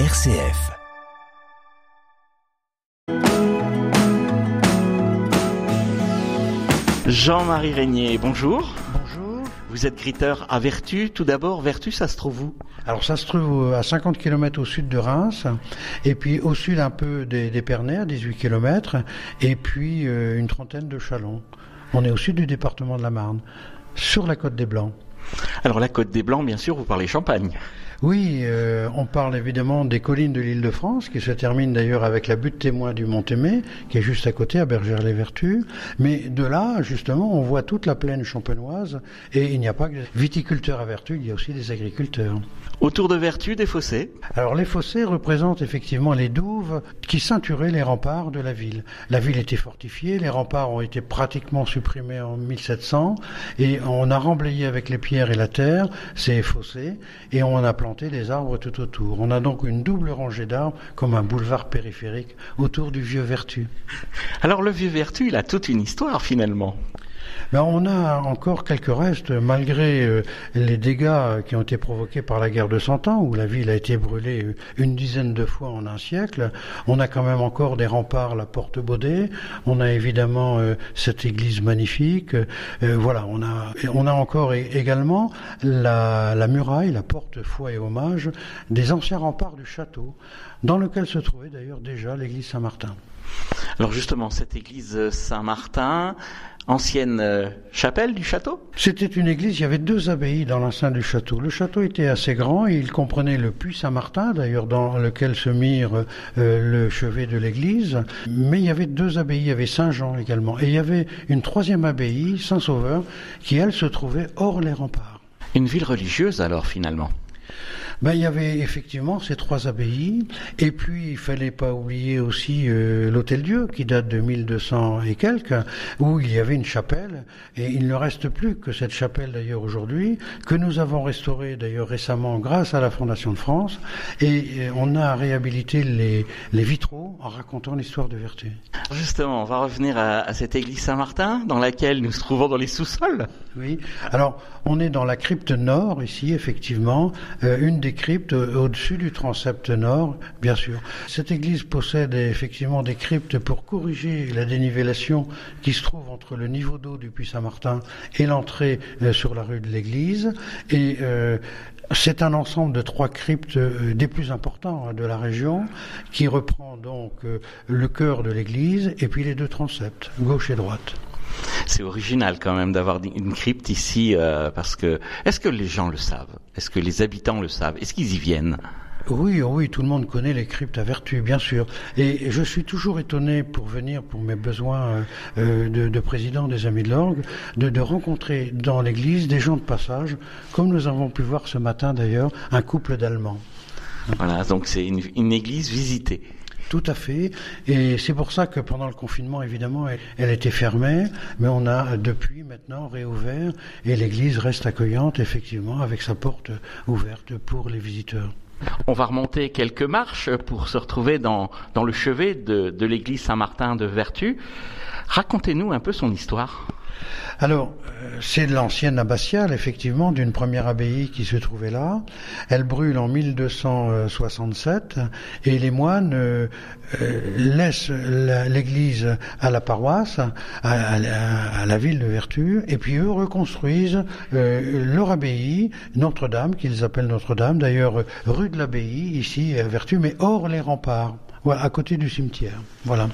RCF. Jean-Marie Régnier, bonjour. Bonjour. Vous êtes gritteur à Vertu. Tout d'abord, Vertu, ça se trouve où? Alors ça se trouve à 50 km au sud de Reims, et puis au sud un peu des, des Pernets, à 18 km, et puis euh, une trentaine de Chalons. On est au sud du département de la Marne, sur la côte des Blancs. Alors la Côte des Blancs, bien sûr, vous parlez Champagne. Oui, euh, on parle évidemment des collines de l'île de France, qui se terminent d'ailleurs avec la butte témoin du Mont-Aimé, qui est juste à côté, à Bergère-les-Vertus. Mais de là, justement, on voit toute la plaine champenoise, et il n'y a pas que des viticulteurs à Vertus, il y a aussi des agriculteurs. Autour de Vertu, des fossés? Alors les fossés représentent effectivement les douves qui ceinturaient les remparts de la ville. La ville était fortifiée, les remparts ont été pratiquement supprimés en 1700 et on a remblayé avec les pierres et la terre ces fossés et on a planté des arbres tout autour. On a donc une double rangée d'arbres comme un boulevard périphérique autour du vieux Vertu. Alors le vieux Vertu, il a toute une histoire finalement. Ben, on a encore quelques restes, malgré euh, les dégâts qui ont été provoqués par la guerre de Cent Ans, où la ville a été brûlée euh, une dizaine de fois en un siècle. On a quand même encore des remparts, la porte Baudet. On a évidemment euh, cette église magnifique. Voilà, on a, on a encore également la, la muraille, la porte foi et hommage des anciens remparts du château, dans lequel se trouvait d'ailleurs déjà l'église Saint-Martin. Alors justement, cette église Saint-Martin, ancienne euh, chapelle du château? C'était une église, il y avait deux abbayes dans l'enceinte du château. Le château était assez grand et il comprenait le puits Saint-Martin, d'ailleurs dans lequel se mire euh, le chevet de l'église. Mais il y avait deux abbayes, il y avait Saint-Jean également. Et il y avait une troisième abbaye, Saint-Sauveur, qui elle se trouvait hors les remparts. Une ville religieuse alors finalement? Ben, il y avait effectivement ces trois abbayes, et puis il fallait pas oublier aussi euh, l'Hôtel Dieu, qui date de 1200 et quelques, où il y avait une chapelle, et il ne reste plus que cette chapelle d'ailleurs aujourd'hui, que nous avons restaurée d'ailleurs récemment grâce à la Fondation de France, et euh, on a réhabilité les, les vitraux en racontant l'histoire de Vertu. Justement, on va revenir à, à cette église Saint-Martin, dans laquelle nous nous trouvons dans les sous-sols. Oui. Alors, on est dans la crypte nord ici, effectivement, euh, une des cryptes au-dessus du transept nord, bien sûr. Cette église possède effectivement des cryptes pour corriger la dénivellation qui se trouve entre le niveau d'eau du puits Saint-Martin et l'entrée euh, sur la rue de l'église. Et euh, c'est un ensemble de trois cryptes euh, des plus importants hein, de la région qui reprend donc le cœur de l'église et puis les deux transepts, gauche et droite. C'est original quand même d'avoir une crypte ici, euh, parce que est-ce que les gens le savent? Est-ce que les habitants le savent? Est-ce qu'ils y viennent? Oui, oh oui, tout le monde connaît les cryptes à vertu, bien sûr. Et je suis toujours étonné pour venir pour mes besoins euh, euh, de, de président des Amis de l'Orgue, de, de rencontrer dans l'église des gens de passage, comme nous avons pu voir ce matin d'ailleurs, un couple d'Allemands. Voilà, donc c'est une, une église visitée. Tout à fait. Et c'est pour ça que pendant le confinement, évidemment, elle, était fermée, mais on a depuis maintenant réouvert et l'église reste accueillante, effectivement, avec sa porte ouverte pour les visiteurs. On va remonter quelques marches pour se retrouver dans, dans le chevet de, de l'église Saint-Martin de Vertu. Racontez-nous un peu son histoire. Alors, euh, c'est de l'ancienne abbatiale, effectivement, d'une première abbaye qui se trouvait là. Elle brûle en 1267 et les moines euh, euh, laissent la- l'église à la paroisse, à, la- ville de Vertu, et puis eux reconstruisent leur abbaye, Notre-Dame, qu'ils appellent Notre-Dame, d'ailleurs rue de l'abbaye, ici à Vertu, mais hors les remparts, à côté du cimetière. Voilà.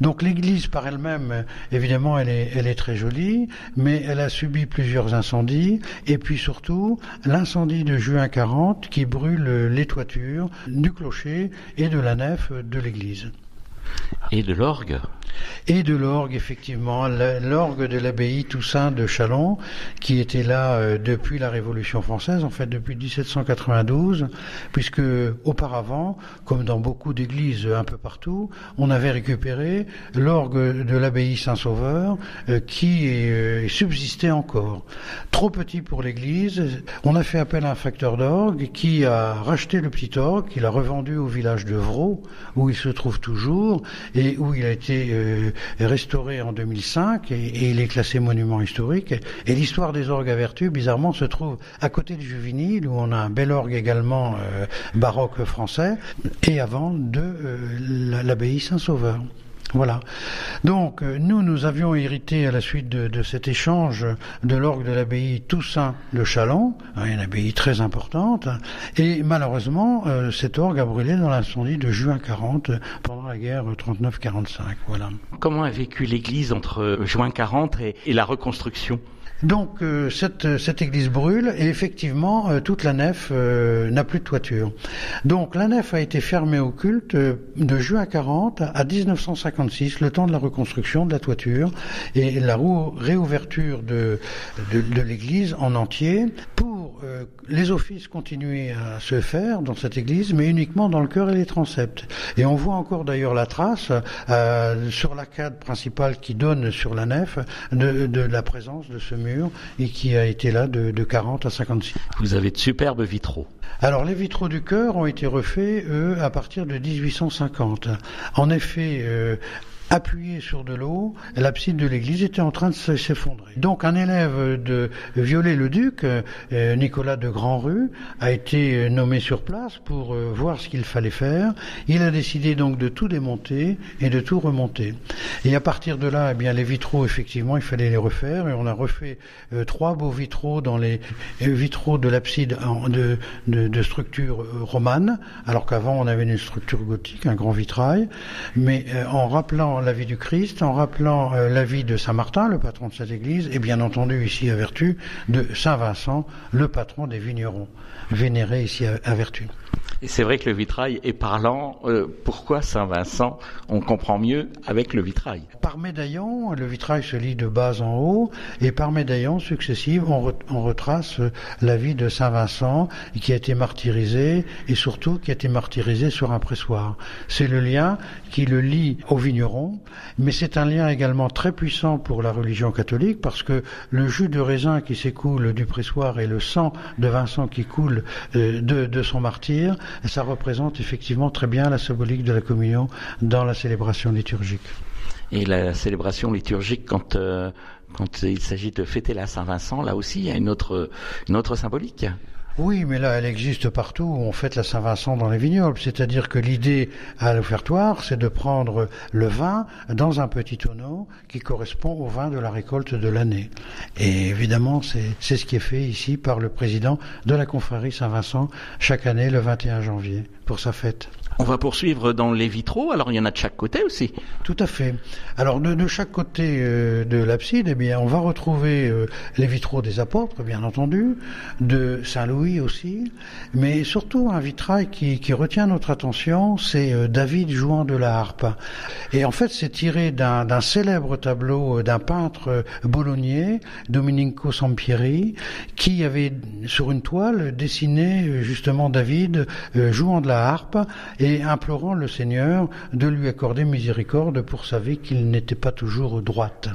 Donc l'église par elle-même, euh, évidemment, elle est, très jolie, mais elle a subi plusieurs incendies, et puis surtout l'incendie de juin 40 qui brûle euh, les toitures du clocher et de la nef de l'église. Et de l'orgue. Et de l'orgue, effectivement, l'orgue de l'abbaye Toussaint de Chalon, qui était là euh, depuis la Révolution française, en fait depuis 1792, puisque auparavant, comme dans beaucoup d'églises un peu partout, on avait récupéré l'orgue de l'abbaye Saint-Sauveur, euh, qui euh, subsistait encore. Trop petit pour l'église, on a fait appel à un facteur d'orgue qui a racheté le petit orgue, qu'il a revendu au village de Vraux, où il se trouve toujours, et où il a été restauré en 2005 et, il est classé monument historique. Et, l'histoire des orgues à vertu, bizarrement, se trouve à côté du Juvinil, où on a un bel orgue également euh, baroque français, et avant de l'abbaye Saint-Sauveur. Voilà. Donc euh, nous, nous avions hérité à la suite de, cet échange de l'orgue de l'abbaye Toussaint de Chalon, hein, une abbaye très importante, et malheureusement, euh, cet orgue a brûlé dans l'incendie de juin 40 pendant la guerre 39-45. Voilà. Comment a vécu l'Église entre juin 40 et la reconstruction? Donc euh, cette, cette, église brûle et effectivement euh, toute la nef euh, n'a plus de toiture. Donc la nef a été fermée au culte de juin 40 à 1956, le temps de la reconstruction de la toiture et la réouverture de, l'église en entier les offices continuer à se faire dans cette église, mais uniquement dans le chœur et les transepts. Et on voit encore d'ailleurs la trace sur l'arcade principale qui donne sur la nef de, de la présence de ce mur et qui a été là de, de 40 à 56. Vous avez de superbes vitraux. Alors les vitraux du chœur ont été refaits, eux, à partir de 1850. En effet, euh, appuyé sur de l'eau, l'abside de l'église était en train de s'effondrer. Donc un élève de Viollet-le-Duc, euh, Nicolas de Grandrue, a été nommé sur place pour euh, voir ce qu'il fallait faire. Il a décidé donc de tout démonter et de tout remonter. Et à partir de là, eh bien les vitraux, effectivement, il fallait les refaire et on a refait euh, trois beaux vitraux dans les vitraux de l'abside de, de, de, structure romane, alors qu'avant on avait une structure gothique, un grand vitrail, mais en rappelant la vie du Christ, en rappelant euh, la vie de Saint Martin, le patron de cette église, et bien entendu ici à Vertu, de Saint Vincent, le patron des vignerons, vénéré ici à Vertu. C'est vrai que le vitrail est parlant. Euh, pourquoi Saint-Vincent On comprend mieux avec le vitrail? Par médaillon, le vitrail se lit de bas en haut, et par médaillon successifs, on, retrace la vie de Saint-Vincent qui a été martyrisé, et surtout qui a été martyrisé sur un pressoir. C'est le lien qui le lie au vigneron, mais c'est un lien également très puissant pour la religion catholique, parce que le jus de raisin qui s'écoule du pressoir et le sang de Vincent qui coule euh, de, de son martyr, et ça représente effectivement très bien la symbolique de la communion dans la célébration liturgique. Et la célébration liturgique, quand, euh, quand il s'agit de fêter la Saint-Vincent, là aussi, il y a une autre, une autre symbolique. Oui, mais là, elle existe partout où on fête la Saint-Vincent dans les vignobles. C'est-à-dire que l'idée à l'offertoire, c'est de prendre le vin dans un petit tonneau qui correspond au vin de la récolte de l'année. Et évidemment, c'est ce qui est fait ici par le président de la confrérie Saint-Vincent chaque année le 21 janvier pour sa fête. On va poursuivre dans les vitraux, alors il y en a de chaque côté aussi. Tout à fait. Alors de, chaque côté euh, de l'abside, eh bien, on va retrouver euh, les vitraux des apôtres, bien entendu, de Saint-Louis aussi, mais surtout un vitrail qui, retient notre attention, c'est euh, David jouant de la harpe. Et en fait, c'est tiré d'un célèbre tableau d'un peintre bolognais, Domenico Sampieri, qui avait sur une toile dessiné justement David jouant de la harpe et et implorant le Seigneur de lui accorder miséricorde pour sa vie qu'il n'était pas toujours droite.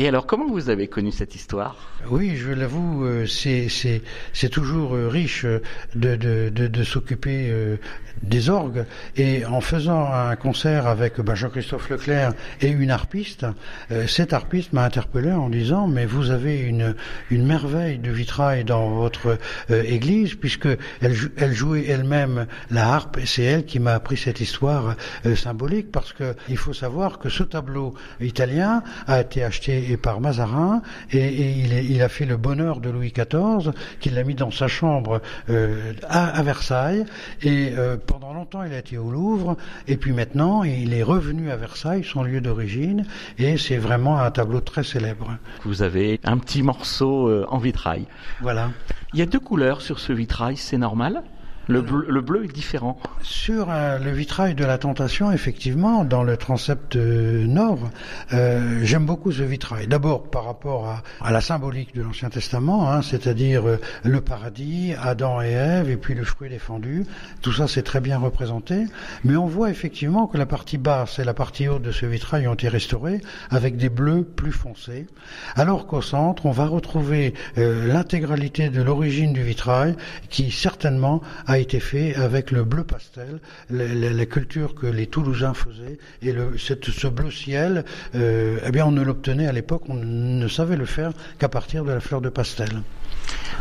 Et alors, comment vous avez connu cette histoire? Oui, je l'avoue, euh, c'est toujours euh, riche euh, de, s'occuper des orgues. Et en faisant un concert avec ben, Jean-Christophe Leclerc et une harpiste, cette harpiste m'a interpellé en disant mais vous avez une, merveille de vitrail dans votre église puisque elle, jouait elle-même la harpe et c'est elle qui m'a appris cette histoire symbolique parce que il faut savoir que ce tableau italien a été acheté par Mazarin et, il, a fait le bonheur de Louis XIV, qu'il l'a mis dans sa chambre euh, à, Versailles et euh, pendant longtemps il a été au Louvre et puis maintenant il est revenu à Versailles, son lieu d'origine et c'est vraiment un tableau très célèbre. Vous avez un petit morceau euh, en vitrail. Voilà. Il y a deux couleurs sur ce vitrail, c'est normal? Le bleu, est différent. Sur euh, le vitrail de la Tentation, effectivement, dans le transept euh, nord, euh, j'aime beaucoup ce vitrail. D'abord par rapport à, la symbolique de l'Ancien Testament, hein, c'est-à-dire le paradis, Adam et Ève, et puis le fruit défendu. Tout ça, c'est très bien représenté. Mais on voit effectivement que la partie basse et la partie haute de ce vitrail ont été restaurées avec des bleus plus foncés. Alors qu'au centre, on va retrouver l'intégralité de l'origine du vitrail, qui certainement a a été fait avec le bleu pastel, la, culture que les Toulousains faisaient et ce bleu ciel. eh bien, on ne l'obtenait à l'époque, on ne savait le faire qu'à partir de la fleur de pastel.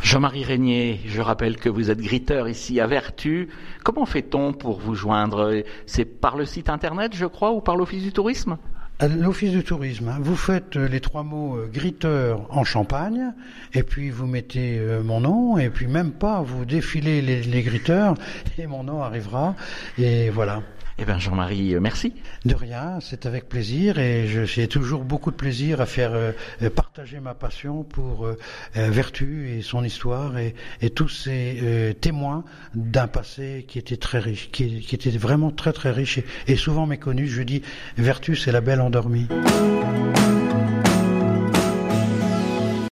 Jean-Marie Régnier, je rappelle que vous êtes griteur ici à Vertu. Comment fait-on pour vous joindre? C'est par le site internet, je crois, ou par l'Office du tourisme? L'Office du tourisme, hein. vous faites euh, les trois mots euh, en Champagne, et puis vous mettez euh, mon nom, et puis même pas, vous défilez les, les griteurs, et mon nom arrivera, et voilà. Eh bien, Jean-Marie, euh, merci. De rien, c'est avec plaisir et j'ai toujours beaucoup de plaisir à faire euh, euh, partager ma passion pour Vertu et son histoire et, tous ces témoins d'un passé qui était très riche, qui, était vraiment très très riche et, et souvent méconnu. Je dis, Vertu, c'est la belle endormie.